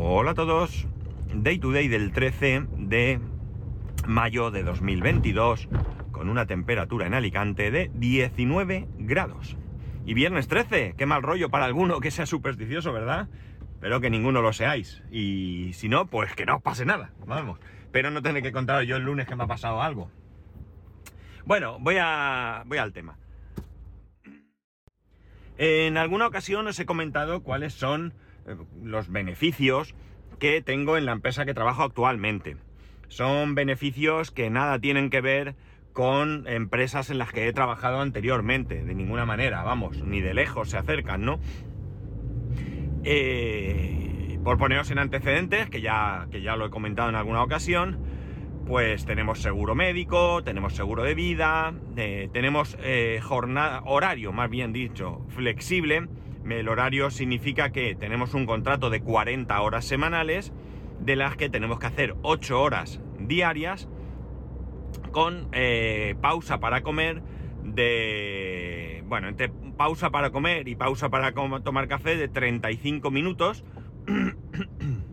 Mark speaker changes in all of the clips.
Speaker 1: Hola a todos. Day to day del 13 de mayo de 2022 con una temperatura en Alicante de 19 grados. Y viernes 13, qué mal rollo para alguno que sea supersticioso, ¿verdad? Pero que ninguno lo seáis. Y si no, pues que no os pase nada. Vamos. Pero no tenéis que contar yo el lunes que me ha pasado algo. Bueno, voy, a, voy al tema. En alguna ocasión os he comentado cuáles son los beneficios que tengo en la empresa que trabajo actualmente. Son beneficios que nada tienen que ver con empresas en las que he trabajado anteriormente, de ninguna manera, vamos, ni de lejos se acercan, ¿no? Eh, por poneros en antecedentes, que ya, que ya lo he comentado en alguna ocasión, pues tenemos seguro médico, tenemos seguro de vida, eh, tenemos eh, jornada, horario, más bien dicho, flexible. El horario significa que tenemos un contrato de 40 horas semanales, de las que tenemos que hacer 8 horas diarias, con eh, pausa para comer de... Bueno, entre pausa para comer y pausa para tomar café de 35 minutos.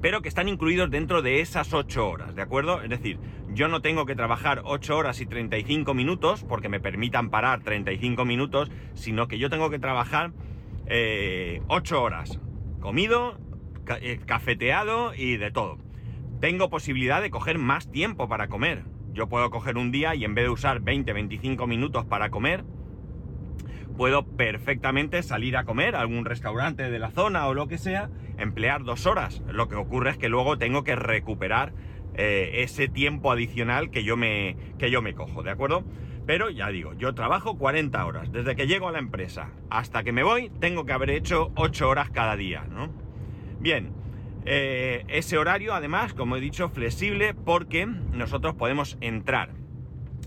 Speaker 1: pero que están incluidos dentro de esas 8 horas, ¿de acuerdo? Es decir, yo no tengo que trabajar 8 horas y 35 minutos porque me permitan parar 35 minutos, sino que yo tengo que trabajar 8 eh, horas, comido, eh, cafeteado y de todo. Tengo posibilidad de coger más tiempo para comer. Yo puedo coger un día y en vez de usar 20-25 minutos para comer, puedo perfectamente salir a comer a algún restaurante de la zona o lo que sea emplear dos horas. Lo que ocurre es que luego tengo que recuperar eh, ese tiempo adicional que yo, me, que yo me cojo, ¿de acuerdo? Pero ya digo, yo trabajo 40 horas. Desde que llego a la empresa hasta que me voy, tengo que haber hecho 8 horas cada día, ¿no? Bien, eh, ese horario además, como he dicho, flexible porque nosotros podemos entrar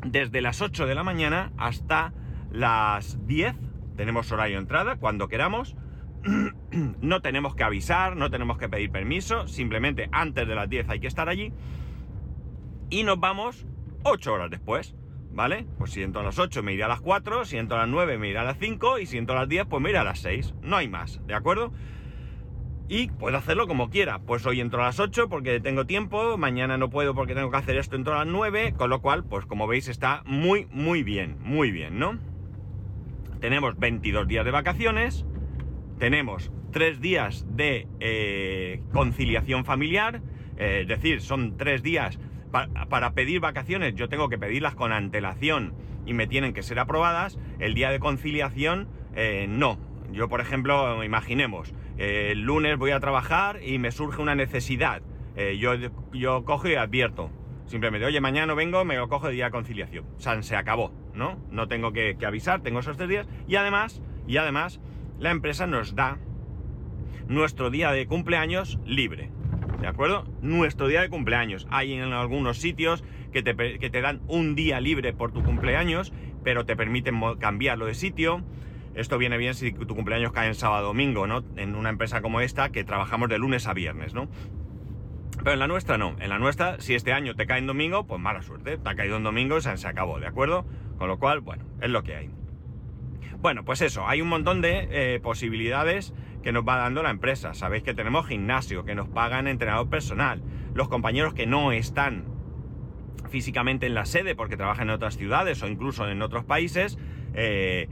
Speaker 1: desde las 8 de la mañana hasta las 10. Tenemos horario de entrada cuando queramos no tenemos que avisar, no tenemos que pedir permiso, simplemente antes de las 10 hay que estar allí. Y nos vamos 8 horas después, ¿vale? Pues si entro a las 8 me iré a las 4, si entro a las 9 me iré a las 5 y si entro a las 10 pues me iré a las 6. No hay más, ¿de acuerdo? Y puedo hacerlo como quiera. Pues hoy entro a las 8 porque tengo tiempo, mañana no puedo porque tengo que hacer esto, entro a las 9, con lo cual, pues como veis está muy, muy bien, muy bien, ¿no? Tenemos 22 días de vacaciones, tenemos tres días de eh, conciliación familiar, eh, es decir, son tres días para pedir vacaciones, yo tengo que pedirlas con antelación y me tienen que ser aprobadas, el día de conciliación eh, no. Yo, por ejemplo, imaginemos, el lunes voy a trabajar y me surge una necesidad, yo, yo cojo y advierto, simplemente, oye, mañana vengo, me lo cojo de día de conciliación. Sea, se acabó, ¿no? No tengo que, que avisar, tengo esos tres días y además, y además, la empresa nos da nuestro día de cumpleaños libre. ¿De acuerdo? Nuestro día de cumpleaños. Hay en algunos sitios que te, dan un día libre por tu cumpleaños, pero te permiten cambiarlo de sitio. Esto viene bien si tu cumpleaños cae en sábado domingo, ¿no? En una empresa como esta que trabajamos de lunes a viernes, ¿no? Pero en la nuestra no. En la nuestra, si este año te cae en domingo, pues mala suerte. Te ha caído en domingo se acabó, ¿de acuerdo? Con lo cual, bueno, es lo que hay. Bueno, pues eso, hay un montón de eh, posibilidades que nos va dando la empresa. Sabéis que tenemos gimnasio, que nos pagan entrenador personal. Los compañeros que no están físicamente en la sede porque trabajan en otras ciudades o incluso en otros países, eh,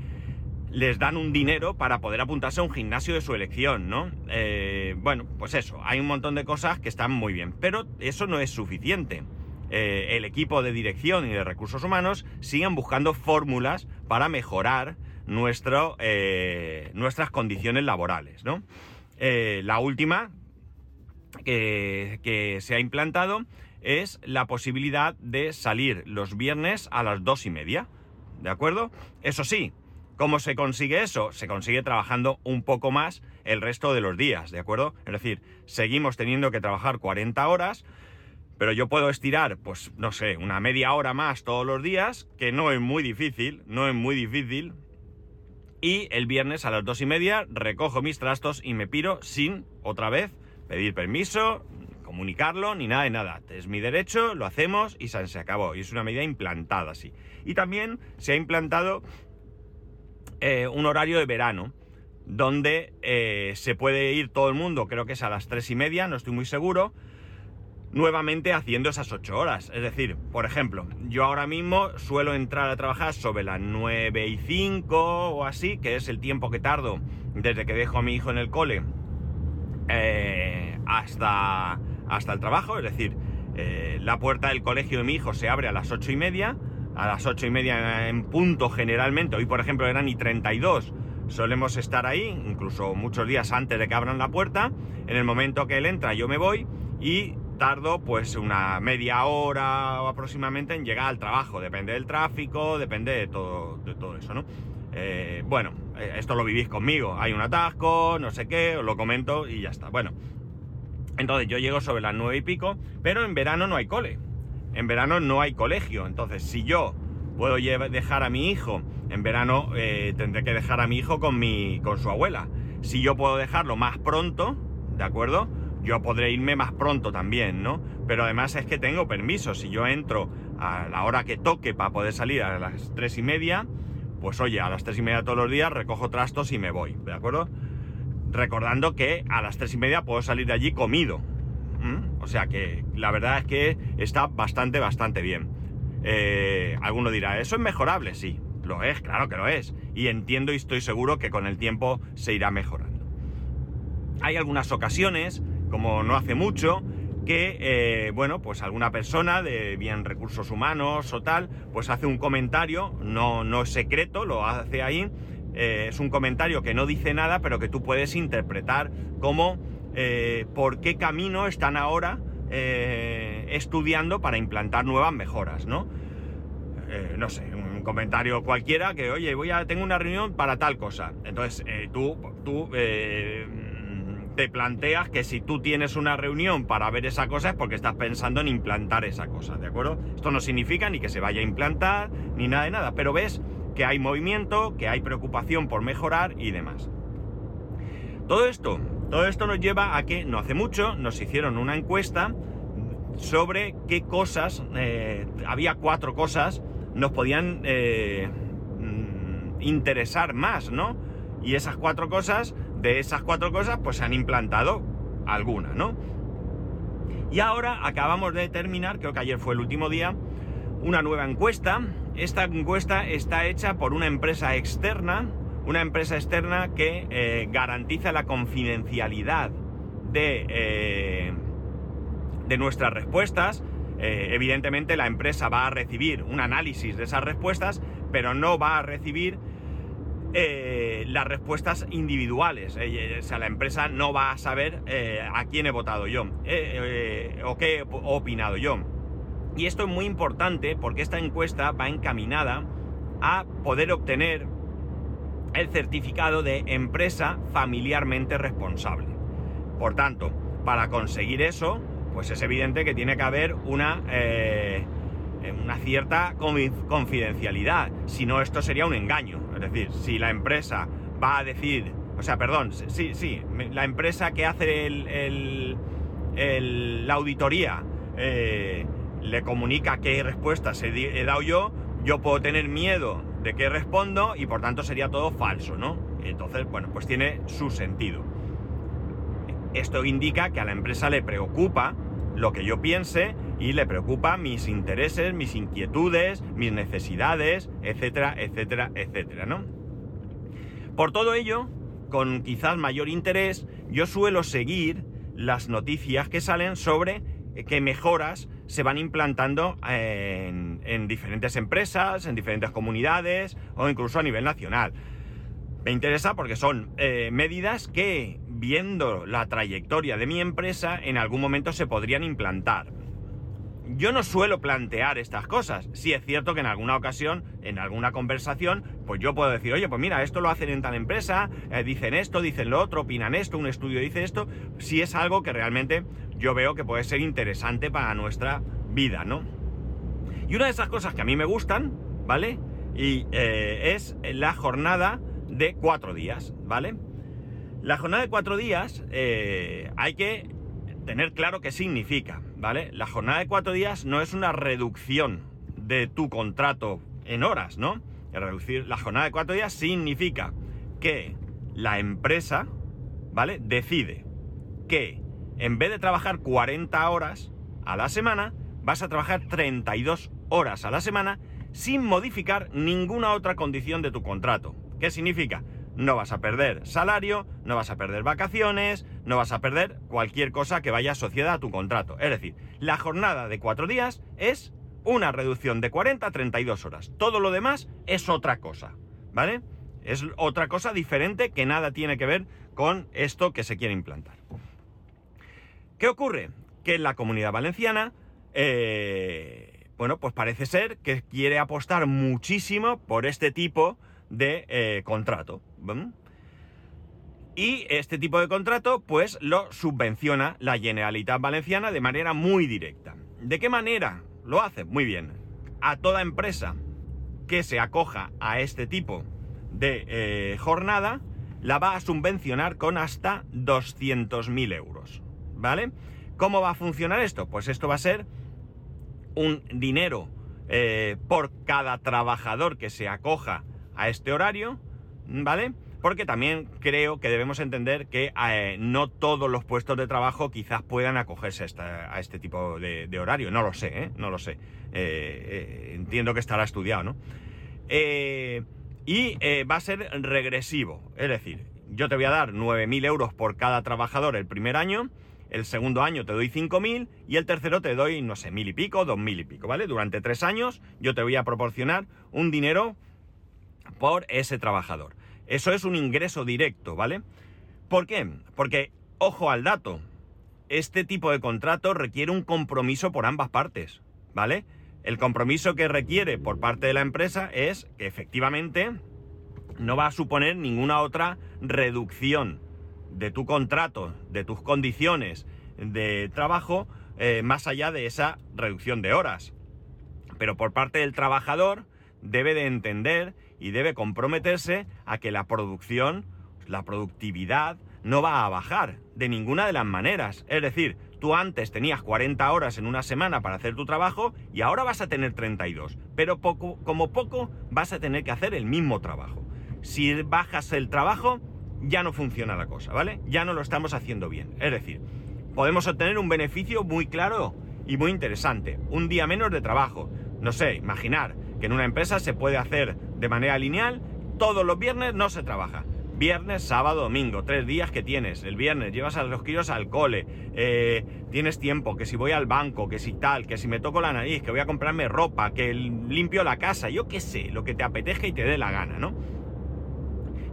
Speaker 1: les dan un dinero para poder apuntarse a un gimnasio de su elección, ¿no? Eh, bueno, pues eso, hay un montón de cosas que están muy bien, pero eso no es suficiente. el equipo de dirección y de recursos humanos siguen buscando fórmulas para mejorar nuestro, eh, nuestras condiciones laborales. ¿no? Eh, la última que, se ha implantado es la posibilidad de salir los viernes a las dos y media. ¿De acuerdo? Eso sí, ¿cómo se consigue eso? Se consigue trabajando un poco más el resto de los días, ¿de acuerdo? Es decir, seguimos teniendo que trabajar 40 horas, pero yo puedo estirar, pues no sé, una media hora más todos los días, que no es muy difícil, no es muy difícil, y el viernes a las dos y media recojo mis trastos y me piro sin, otra vez, pedir permiso, comunicarlo, ni nada de nada. Es mi derecho, lo hacemos y se acabó. Y es una medida implantada así. Y también se ha implantado eh, un horario de verano. donde eh, se puede ir todo el mundo, creo que es a las tres y media, no estoy muy seguro, nuevamente haciendo esas ocho horas. Es decir, por ejemplo, yo ahora mismo suelo entrar a trabajar sobre las nueve y cinco o así, que es el tiempo que tardo desde que dejo a mi hijo en el cole eh, hasta, hasta el trabajo, es decir, eh, la puerta del colegio de mi hijo se abre a las ocho y media, a las ocho y media en punto generalmente, hoy por ejemplo eran y 32, solemos estar ahí, incluso muchos días antes de que abran la puerta. En el momento que él entra, yo me voy y tardo pues una media hora o aproximadamente en llegar al trabajo. Depende del tráfico, depende de todo, de todo eso, ¿no? Eh, bueno, eh, esto lo vivís conmigo. Hay un atasco, no sé qué, os lo comento y ya está. Bueno, entonces yo llego sobre las nueve y pico, pero en verano no hay cole. En verano no hay colegio. Entonces, si yo puedo dejar a mi hijo. En verano eh, tendré que dejar a mi hijo con, mi, con su abuela. Si yo puedo dejarlo más pronto, ¿de acuerdo? Yo podré irme más pronto también, ¿no? Pero además es que tengo permiso. Si yo entro a la hora que toque para poder salir a las tres y media, pues oye, a las tres y media todos los días recojo trastos y me voy, ¿de acuerdo? Recordando que a las tres y media puedo salir de allí comido. O sea que la verdad es que está bastante, bastante bien. Eh, alguno dirá, ¿eso es mejorable? Sí, lo es, claro que lo es. Y entiendo y estoy seguro que con el tiempo se irá mejorando. Hay algunas ocasiones, como no hace mucho, que, eh, bueno, pues alguna persona de bien recursos humanos o tal, pues hace un comentario, no, no es secreto, lo hace ahí, eh, es un comentario que no dice nada, pero que tú puedes interpretar como por qué camino están ahora estudiando para implantar nuevas mejoras, ¿no? Eh, no sé, un comentario cualquiera que, oye, voy a, tengo una reunión para tal cosa. Entonces, eh, tú, tú eh, te planteas que si tú tienes una reunión para ver esa cosa es porque estás pensando en implantar esa cosa, ¿de acuerdo? Esto no significa ni que se vaya a implantar, ni nada de nada, pero ves que hay movimiento, que hay preocupación por mejorar y demás. Todo esto, todo esto nos lleva a que no hace mucho nos hicieron una encuesta sobre qué cosas, había cuatro cosas nos podían eh, mm, interesar más, ¿no? Y esas cuatro cosas, de esas cuatro cosas, pues se han implantado algunas, ¿no? Y ahora acabamos de terminar, creo que ayer fue el último día, una nueva encuesta. Esta encuesta está hecha por una empresa externa, una empresa externa que eh, garantiza la confidencialidad de, eh, de nuestras respuestas, eh, evidentemente la empresa va a recibir un análisis de esas respuestas, pero no va a recibir eh, las respuestas individuales. Eh, o sea, la empresa no va a saber a quién he votado yo o qué he opinado yo. Y esto es muy importante porque esta encuesta va encaminada a poder obtener el certificado de empresa familiarmente responsable. Por tanto, para conseguir eso, pues es evidente que tiene que haber una, eh, una cierta confidencialidad. Si no, esto sería un engaño. Es decir, si la empresa va a decir, o sea, perdón, sí, sí, la empresa que hace el, la auditoría eh, le comunica qué respuestas he, he dado yo, yo puedo tener miedo de que respondo y por tanto sería todo falso, ¿no? Entonces, bueno, pues tiene su sentido. Esto indica que a la empresa le preocupa lo que yo piense y le preocupa mis intereses, mis inquietudes, mis necesidades, etcétera, etcétera, etcétera, ¿no? Por todo ello, con quizás mayor interés, yo suelo seguir las noticias que salen sobre qué mejoras se van implantando en, diferentes empresas, en diferentes comunidades o incluso a nivel nacional. Me interesa porque son eh, medidas que viendo la trayectoria de mi empresa, en algún momento se podrían implantar. Yo no suelo plantear estas cosas. Si es cierto que en alguna ocasión, en alguna conversación, pues yo puedo decir, oye, pues mira, esto lo hacen en tal empresa, eh, dicen esto, dicen lo otro, opinan esto, un estudio dice esto. Si es algo que realmente yo veo que puede ser interesante para nuestra vida, ¿no? Y una de esas cosas que a mí me gustan, ¿vale? Y eh, es la jornada de cuatro días, ¿vale? La jornada de cuatro días eh, hay que tener claro qué significa, ¿vale? La jornada de cuatro días no es una reducción de tu contrato en horas, ¿no? Reducir la jornada de cuatro días significa que la empresa, ¿vale? Decide que en vez de trabajar 40 horas a la semana, vas a trabajar 32 horas a la semana sin modificar ninguna otra condición de tu contrato. ¿Qué significa? No vas a perder salario, no vas a perder vacaciones, no vas a perder cualquier cosa que vaya asociada a tu contrato. Es decir, la jornada de cuatro días es una reducción de 40 a 32 horas. Todo lo demás es otra cosa, ¿vale? Es otra cosa diferente que nada tiene que ver con esto que se quiere implantar. ¿Qué ocurre? Que en la comunidad valenciana, eh, bueno, pues parece ser que quiere apostar muchísimo por este tipo de eh, contrato. Y este tipo de contrato, pues lo subvenciona la Generalitat Valenciana de manera muy directa. ¿De qué manera? Lo hace muy bien. A toda empresa que se acoja a este tipo de eh, jornada, la va a subvencionar con hasta 200.000 euros. ¿Vale? ¿Cómo va a funcionar esto? Pues esto va a ser un dinero eh, por cada trabajador que se acoja a este horario, ¿vale? Porque también creo que debemos entender que eh, no todos los puestos de trabajo quizás puedan acogerse a, este tipo de, horario. No lo sé, ¿eh? No lo sé. Eh, entiendo que estará estudiado, ¿no? y va a ser regresivo. Es decir, yo te voy a dar 9.000 euros por cada trabajador el primer año, el segundo año te doy 5.000 y el tercero te doy, no sé, mil y pico, dos mil y pico, ¿vale? Durante tres años yo te voy a proporcionar un dinero por ese trabajador. Eso es un ingreso directo, ¿vale? ¿Por qué? Porque, ojo al dato, este tipo de contrato requiere un compromiso por ambas partes, ¿vale? El compromiso que requiere por parte de la empresa es que efectivamente no va a suponer ninguna otra reducción de tu contrato, de tus condiciones de trabajo, eh, más allá de esa reducción de horas. Pero por parte del trabajador debe de entender y debe comprometerse a que la producción, la productividad, no va a bajar de ninguna de las maneras. Es decir, tú antes tenías 40 horas en una semana para hacer tu trabajo y ahora vas a tener 32. Pero poco, como poco vas a tener que hacer el mismo trabajo. Si bajas el trabajo, ya no funciona la cosa, ¿vale? Ya no lo estamos haciendo bien. Es decir, podemos obtener un beneficio muy claro y muy interesante. Un día menos de trabajo. No sé, imaginar que en una empresa se puede hacer de manera lineal, todos los viernes no se trabaja. Viernes, sábado, domingo, tres días que tienes. El viernes llevas a los críos al cole, eh, tienes tiempo, que si voy al banco, que si tal, que si me toco la nariz, que voy a comprarme ropa, que limpio la casa, yo qué sé, lo que te apetezca y te dé la gana, ¿no?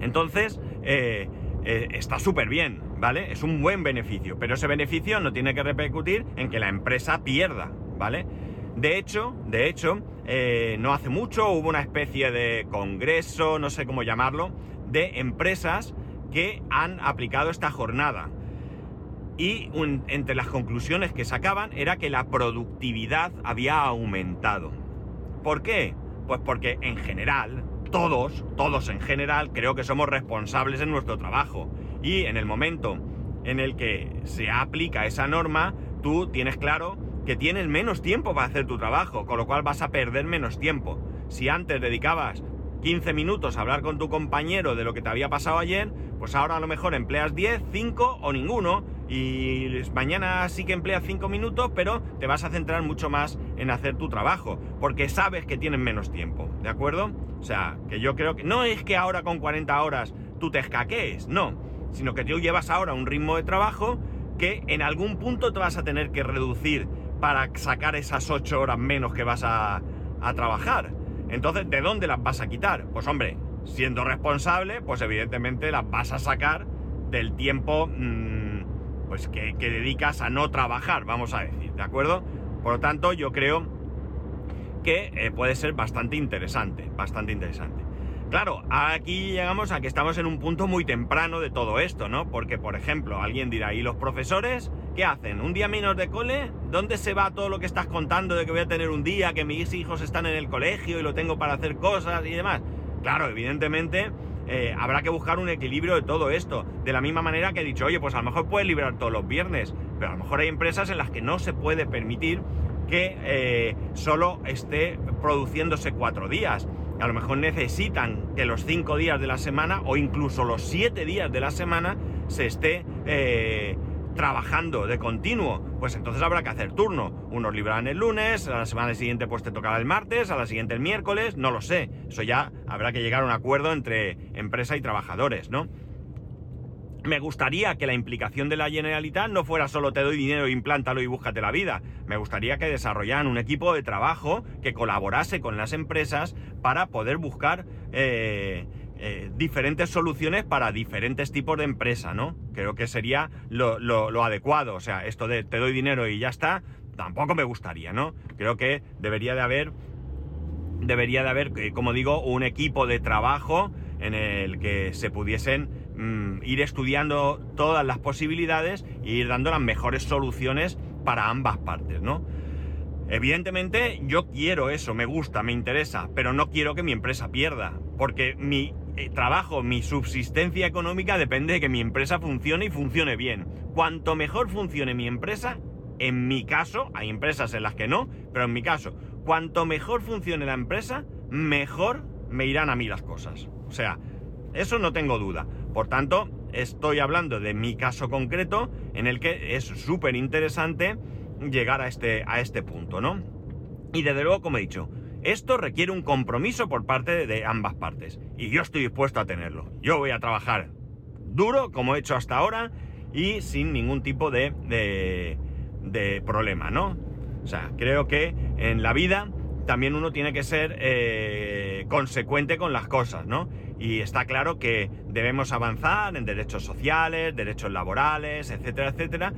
Speaker 1: Entonces, eh, eh, está súper bien, ¿vale? Es un buen beneficio, pero ese beneficio no tiene que repercutir en que la empresa pierda, ¿vale? De hecho, de hecho, eh, no hace mucho hubo una especie de congreso, no sé cómo llamarlo, de empresas que han aplicado esta jornada. Y entre las conclusiones que sacaban era que la productividad había aumentado. ¿Por qué? Pues porque en general, todos, todos en general, creo que somos responsables en nuestro trabajo. Y en el momento en el que se aplica esa norma, tú tienes claro que tienes menos tiempo para hacer tu trabajo, con lo cual vas a perder menos tiempo. Si antes dedicabas 15 minutos a hablar con tu compañero de lo que te había pasado ayer, pues ahora a lo mejor empleas 10, 5 o ninguno y mañana sí que empleas 5 minutos, pero te vas a centrar mucho más en hacer tu trabajo, porque sabes que tienes menos tiempo, ¿de acuerdo? O sea, que yo creo que no es que ahora con 40 horas tú te escaquees, no, sino que tú llevas ahora un ritmo de trabajo que en algún punto te vas a tener que reducir para sacar esas ocho horas menos que vas a, trabajar. Entonces, ¿de dónde las vas a quitar? Pues hombre, siendo responsable, pues evidentemente las vas a sacar del tiempo mm, pues que, dedicas a no trabajar, vamos a decir, ¿de acuerdo? Por lo tanto, yo creo que eh, puede ser bastante interesante, bastante interesante. Claro, aquí llegamos a que estamos en un punto muy temprano de todo esto, ¿no? Porque, por ejemplo, alguien dirá, ¿y los profesores qué hacen? ¿Un día menos de cole? ¿Dónde se va todo lo que estás contando de que voy a tener un día, que mis hijos están en el colegio y lo tengo para hacer cosas y demás? Claro, evidentemente eh, habrá que buscar un equilibrio de todo esto. De la misma manera que he dicho, oye, pues a lo mejor puedes liberar todos los viernes, pero a lo mejor hay empresas en las que no se puede permitir que eh, solo esté produciéndose cuatro días. a lo mejor necesitan que los cinco días de la semana o incluso los siete días de la semana se esté eh, trabajando de continuo, pues entonces habrá que hacer turno. Unos librarán el lunes, a la semana siguiente pues te tocará el martes, a la siguiente el miércoles, no lo sé. Eso ya habrá que llegar a un acuerdo entre empresa y trabajadores, ¿no? Me gustaría que la implicación de la Generalitat no fuera solo te doy dinero, implántalo y búscate la vida. Me gustaría que desarrollaran un equipo de trabajo que colaborase con las empresas para poder buscar eh, eh, diferentes soluciones para diferentes tipos de empresa, ¿no? Creo que sería lo, adecuado. O sea, esto de te doy dinero y ya está, tampoco me gustaría, ¿no? Creo que debería de haber, debería de haber, eh, como digo, un equipo de trabajo en el que se pudiesen mm, ir estudiando todas las posibilidades e ir dando las mejores soluciones para ambas partes, ¿no? Evidentemente yo quiero eso, me gusta, me interesa, pero no quiero que mi empresa pierda, porque mi eh, trabajo, mi subsistencia económica depende de que mi empresa funcione y funcione bien. Cuanto mejor funcione mi empresa, en mi caso, hay empresas en las que no, pero en mi caso, cuanto mejor funcione la empresa, mejor me irán a mí las cosas. O sea, eso no tengo duda. Por tanto, estoy hablando de mi caso concreto en el que es súper interesante llegar a este, a este punto, ¿no? Y desde luego, como he dicho, esto requiere un compromiso por parte de ambas partes. Y yo estoy dispuesto a tenerlo. Yo voy a trabajar duro, como he hecho hasta ahora, y sin ningún tipo de, de, problema, ¿no? O sea, creo que en la vida también uno tiene que ser eh, consecuente con las cosas, ¿no? Y está claro que debemos avanzar en derechos sociales, derechos laborales, etcétera, etcétera,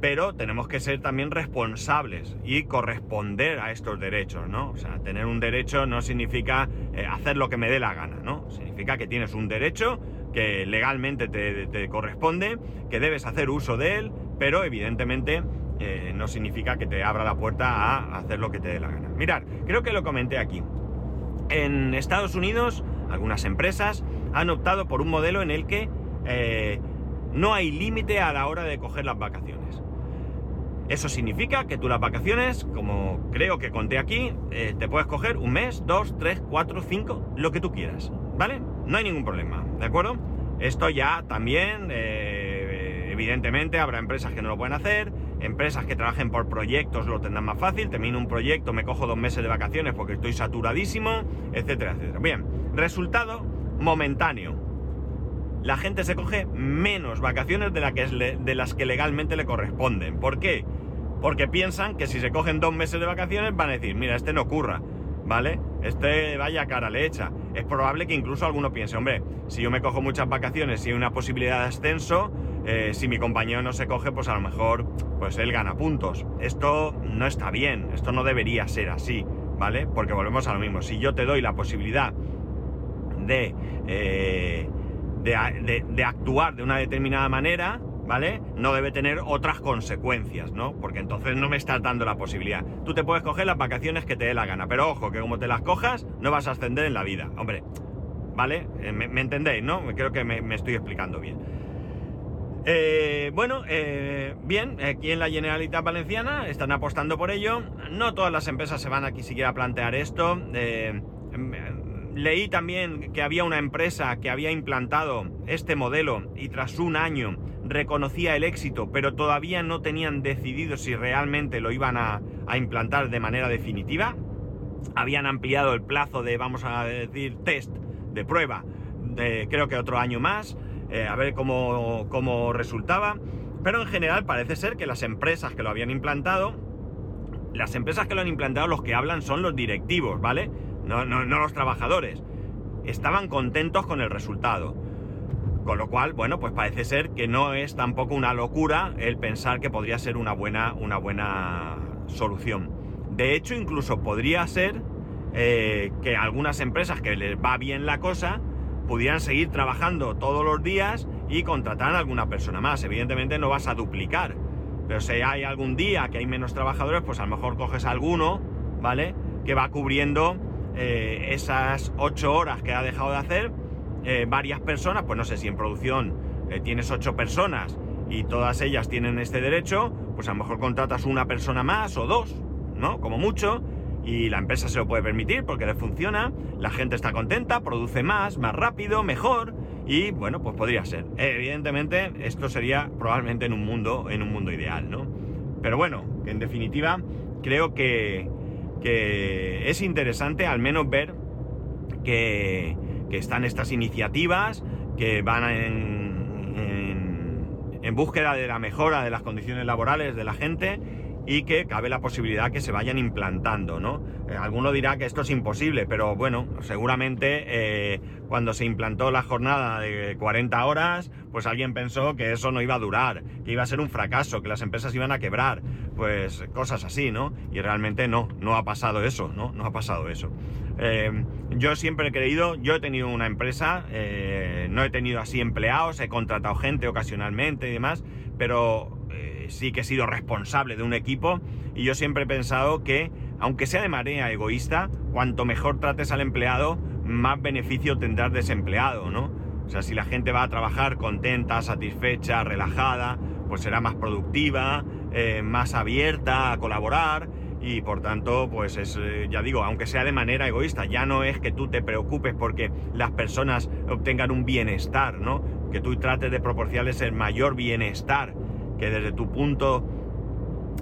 Speaker 1: pero tenemos que ser también responsables y corresponder a estos derechos, ¿no? O sea, tener un derecho no significa eh, hacer lo que me dé la gana, ¿no? Significa que tienes un derecho que legalmente te, corresponde, que debes hacer uso de él, pero evidentemente eh, no significa que te abra la puerta a hacer lo que te dé la gana. Mirad, creo que lo comenté aquí. En Estados Unidos, algunas empresas han optado por un modelo en el que eh, no hay límite a la hora de coger las vacaciones. Eso significa que tú las vacaciones, como creo que conté aquí, eh, te puedes coger un mes, dos, tres, cuatro, cinco, lo que tú quieras, ¿vale? No hay ningún problema, ¿de acuerdo? Esto ya también, eh, evidentemente, habrá empresas que no lo pueden hacer, empresas que trabajen por proyectos lo tendrán más fácil, termino un proyecto, me cojo dos meses de vacaciones porque estoy saturadísimo, etcétera, etcétera. Bien, resultado momentáneo. La gente se coge menos vacaciones de, las que legalmente le corresponden. ¿Por qué? porque piensan que si se cogen dos meses de vacaciones van a decir, mira, este no ocurra, ¿vale? Este vaya cara le echa. Es probable que incluso alguno piense, hombre, si yo me cojo muchas vacaciones y hay una posibilidad de ascenso, eh, si mi compañero no se coge, pues a lo mejor pues él gana puntos. Esto no está bien, esto no debería ser así, ¿vale? Porque volvemos a lo mismo. Si yo te doy la posibilidad de, eh, de actuar de una determinada manera, ¿vale? No debe tener otras consecuencias, ¿no? Porque entonces no me estás dando la posibilidad. Tú te puedes coger las vacaciones que te dé la gana, pero ojo, que como te las cojas, no vas a ascender en la vida. Hombre, ¿vale? Eh, me, entendéis, ¿no? Creo que me, estoy explicando bien. Eh, bueno, eh, bien, aquí en la Generalitat Valenciana están apostando por ello. No todas las empresas se van aquí siquiera a plantear esto. Leí también que había una empresa que había implantado este modelo y tras un año reconocía el éxito, pero todavía no tenían decidido si realmente lo iban a, implantar de manera definitiva. Habían ampliado el plazo de, vamos a decir, test de prueba, creo que otro año más, eh, a ver cómo, cómo resultaba. Pero en general parece ser que las empresas que lo habían implantado, las empresas que lo han implantado, los que hablan son los directivos, ¿vale? No, no, los trabajadores. Estaban contentos con el resultado. Con lo cual, bueno, pues parece ser que no es tampoco una locura el pensar que podría ser una buena, una buena solución. De hecho, incluso podría ser eh, que algunas empresas que les va bien la cosa pudieran seguir trabajando todos los días y contratar a alguna persona más. Evidentemente no vas a duplicar, pero si hay algún día que hay menos trabajadores, pues a lo mejor coges alguno, ¿vale? Que va cubriendo eh, esas ocho horas que ha dejado de hacer eh, varias personas, pues no sé si en producción eh, tienes ocho personas y todas ellas tienen este derecho, pues a lo mejor contratas una persona más o dos, ¿no? Como mucho, y la empresa se lo puede permitir porque le funciona, la gente está contenta, produce más, más rápido, mejor y bueno, pues podría ser. Evidentemente esto sería probablemente en un mundo, en un mundo ideal, ¿no? Pero bueno, en definitiva creo que, que es interesante al menos ver que, están estas iniciativas que van en búsqueda de la mejora de las condiciones laborales de la gente y que cabe la posibilidad que se vayan implantando, ¿no? Eh, alguno dirá que esto es imposible, pero bueno, seguramente eh, cuando se implantó la jornada de 40 horas, pues alguien pensó que eso no iba a durar, que iba a ser un fracaso, que las empresas iban a quebrar, pues cosas así, ¿no? Y realmente no, no ha pasado eso, ¿no? No ha pasado eso. Eh, yo siempre he creído, yo he tenido una empresa, no he tenido así empleados, he contratado gente ocasionalmente y demás, pero sí que he sido responsable de un equipo y yo siempre he pensado que, aunque sea de manera egoísta, cuanto mejor trates al empleado, más beneficio tendrás de ese ¿no? O sea, si la gente va a trabajar contenta, satisfecha, relajada, pues será más productiva, eh, más abierta a colaborar y por tanto, pues es, eh, ya digo, aunque sea de manera egoísta, ya no es que tú te preocupes porque las personas obtengan un bienestar, ¿no? Que tú trates de proporcionarles el mayor bienestar que desde tu punto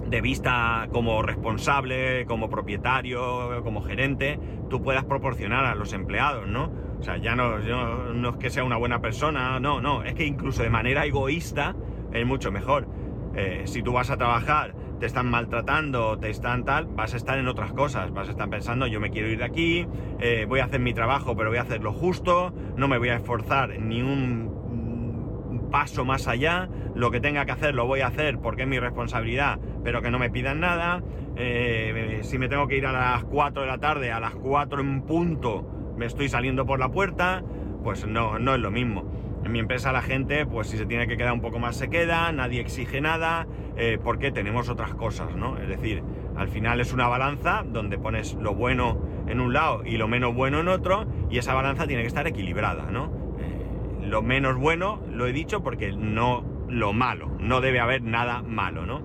Speaker 1: de vista como responsable, como propietario, como gerente, tú puedas proporcionar a los empleados, ¿no? O sea, ya no, no, es que sea una buena persona, no, no, es que incluso de manera egoísta es mucho mejor. Eh, si tú vas a trabajar, te están maltratando, te están tal, vas a estar en otras cosas, vas a estar pensando, yo me quiero ir de aquí, eh, voy a hacer mi trabajo, pero voy a hacer lo justo, no me voy a esforzar ni un paso más allá, lo que tenga que hacer lo voy a hacer porque es mi responsabilidad, pero que no me pidan nada. Eh, si me tengo que ir a las 4 de la tarde, a las 4 en punto, me estoy saliendo por la puerta, pues no, no es lo mismo. En mi empresa la gente, pues si se tiene que quedar un poco más se queda, nadie exige nada, eh, porque tenemos otras cosas, ¿no? Es decir, al final es una balanza donde pones lo bueno en un lado y lo menos bueno en otro, y esa balanza tiene que estar equilibrada, ¿no? Lo menos bueno, lo he dicho, porque no lo malo, no debe haber nada malo, ¿no?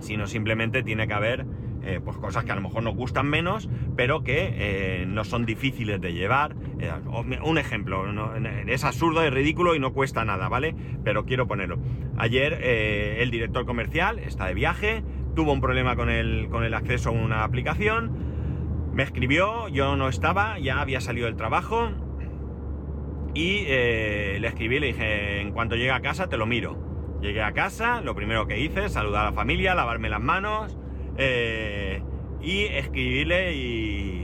Speaker 1: Sino simplemente tiene que haber eh, pues cosas que a lo mejor nos gustan menos, pero que eh, no son difíciles de llevar. Eh, un ejemplo, es absurdo, es ridículo y no cuesta nada, ¿vale? Pero quiero ponerlo. Ayer el director comercial está de viaje, tuvo un problema con el, con el acceso a una aplicación, me escribió, yo no estaba, ya había salido del trabajo, y eh, le escribí, le dije, en cuanto llegue a casa te lo miro. Llegué a casa, lo primero que hice, saludar a la familia, lavarme las manos eh, y escribirle y,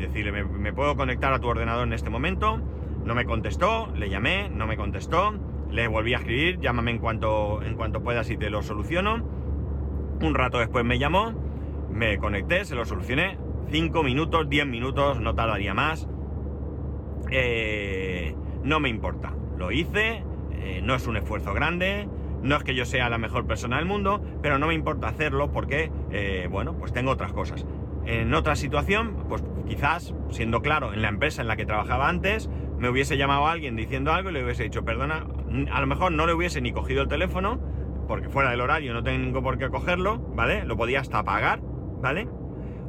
Speaker 1: decirle, ¿me, puedo conectar a tu ordenador en este momento? No me contestó, le llamé, no me contestó, le volví a escribir, llámame en cuanto, en cuanto puedas y te lo soluciono. Un rato después me llamó, me conecté, se lo solucioné. 5 minutos, 10 minutos, no tardaría más eh, no me importa. Lo hice, eh, no es un esfuerzo grande, no es que yo sea la mejor persona del mundo, pero no me importa hacerlo porque, eh, bueno, pues tengo otras cosas. En otra situación, pues quizás, siendo claro, en la empresa en la que trabajaba antes, me hubiese llamado a alguien diciendo algo y le hubiese dicho, perdona, a lo mejor no le hubiese ni cogido el teléfono, porque fuera del horario no tengo por qué cogerlo, ¿vale? Lo podía hasta apagar, ¿vale?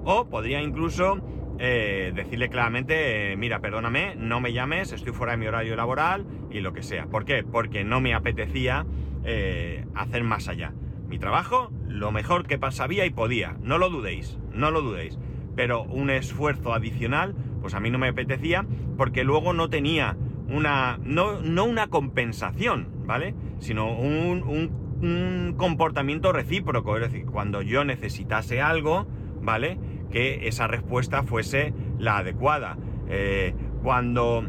Speaker 1: O podría incluso eh, decirle claramente, eh, mira, perdóname, no me llames, estoy fuera de mi horario laboral y lo que sea. ¿Por qué? Porque no me apetecía eh, hacer más allá. Mi trabajo, lo mejor que sabía y podía, no lo dudéis, no lo dudéis. Pero un esfuerzo adicional, pues a mí no me apetecía porque luego no tenía una, no, no una compensación, ¿vale? Sino un, un comportamiento recíproco, es decir, cuando yo necesitase algo, ¿vale? Que esa respuesta fuese la adecuada. Eh, cuando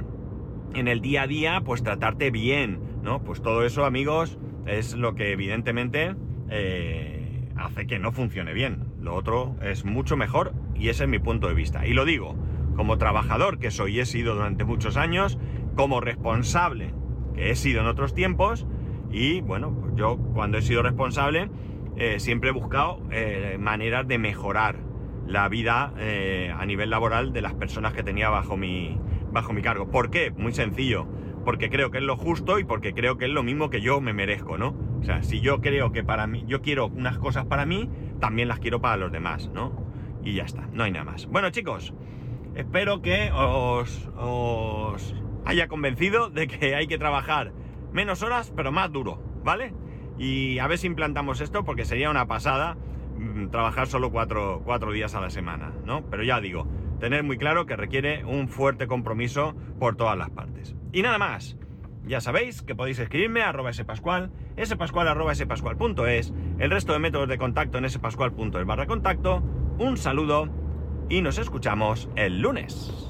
Speaker 1: en el día a día, pues tratarte bien, ¿no? Pues todo eso, amigos, es lo que evidentemente eh, hace que no funcione bien. Lo otro es mucho mejor y ese es mi punto de vista. Y lo digo, como trabajador que soy y he sido durante muchos años, como responsable que he sido en otros tiempos, y bueno, yo cuando he sido responsable eh, siempre he buscado maneras de mejorar la vida eh, a nivel laboral de las personas que tenía bajo mi, bajo mi cargo. ¿Por qué? Muy sencillo. Porque creo que es lo justo y porque creo que es lo mismo que yo me merezco, ¿no? O sea, si yo creo que para mí, yo quiero unas cosas para mí, también las quiero para los demás, ¿no? y ya está, no hay nada más. Bueno chicos, espero que os, os haya convencido de que hay que trabajar menos horas, pero más duro, ¿vale? Y a ver si implantamos esto, porque sería una pasada trabajar solo cuatro, cuatro días a la semana, ¿no? Pero ya digo, tener muy claro que requiere un fuerte compromiso por todas las partes. Y nada más. Ya sabéis que podéis escribirme a arroba spascual, spascual arroba spascual.es, el resto de métodos de contacto en spascual.es barra contacto. Un saludo y nos escuchamos el lunes.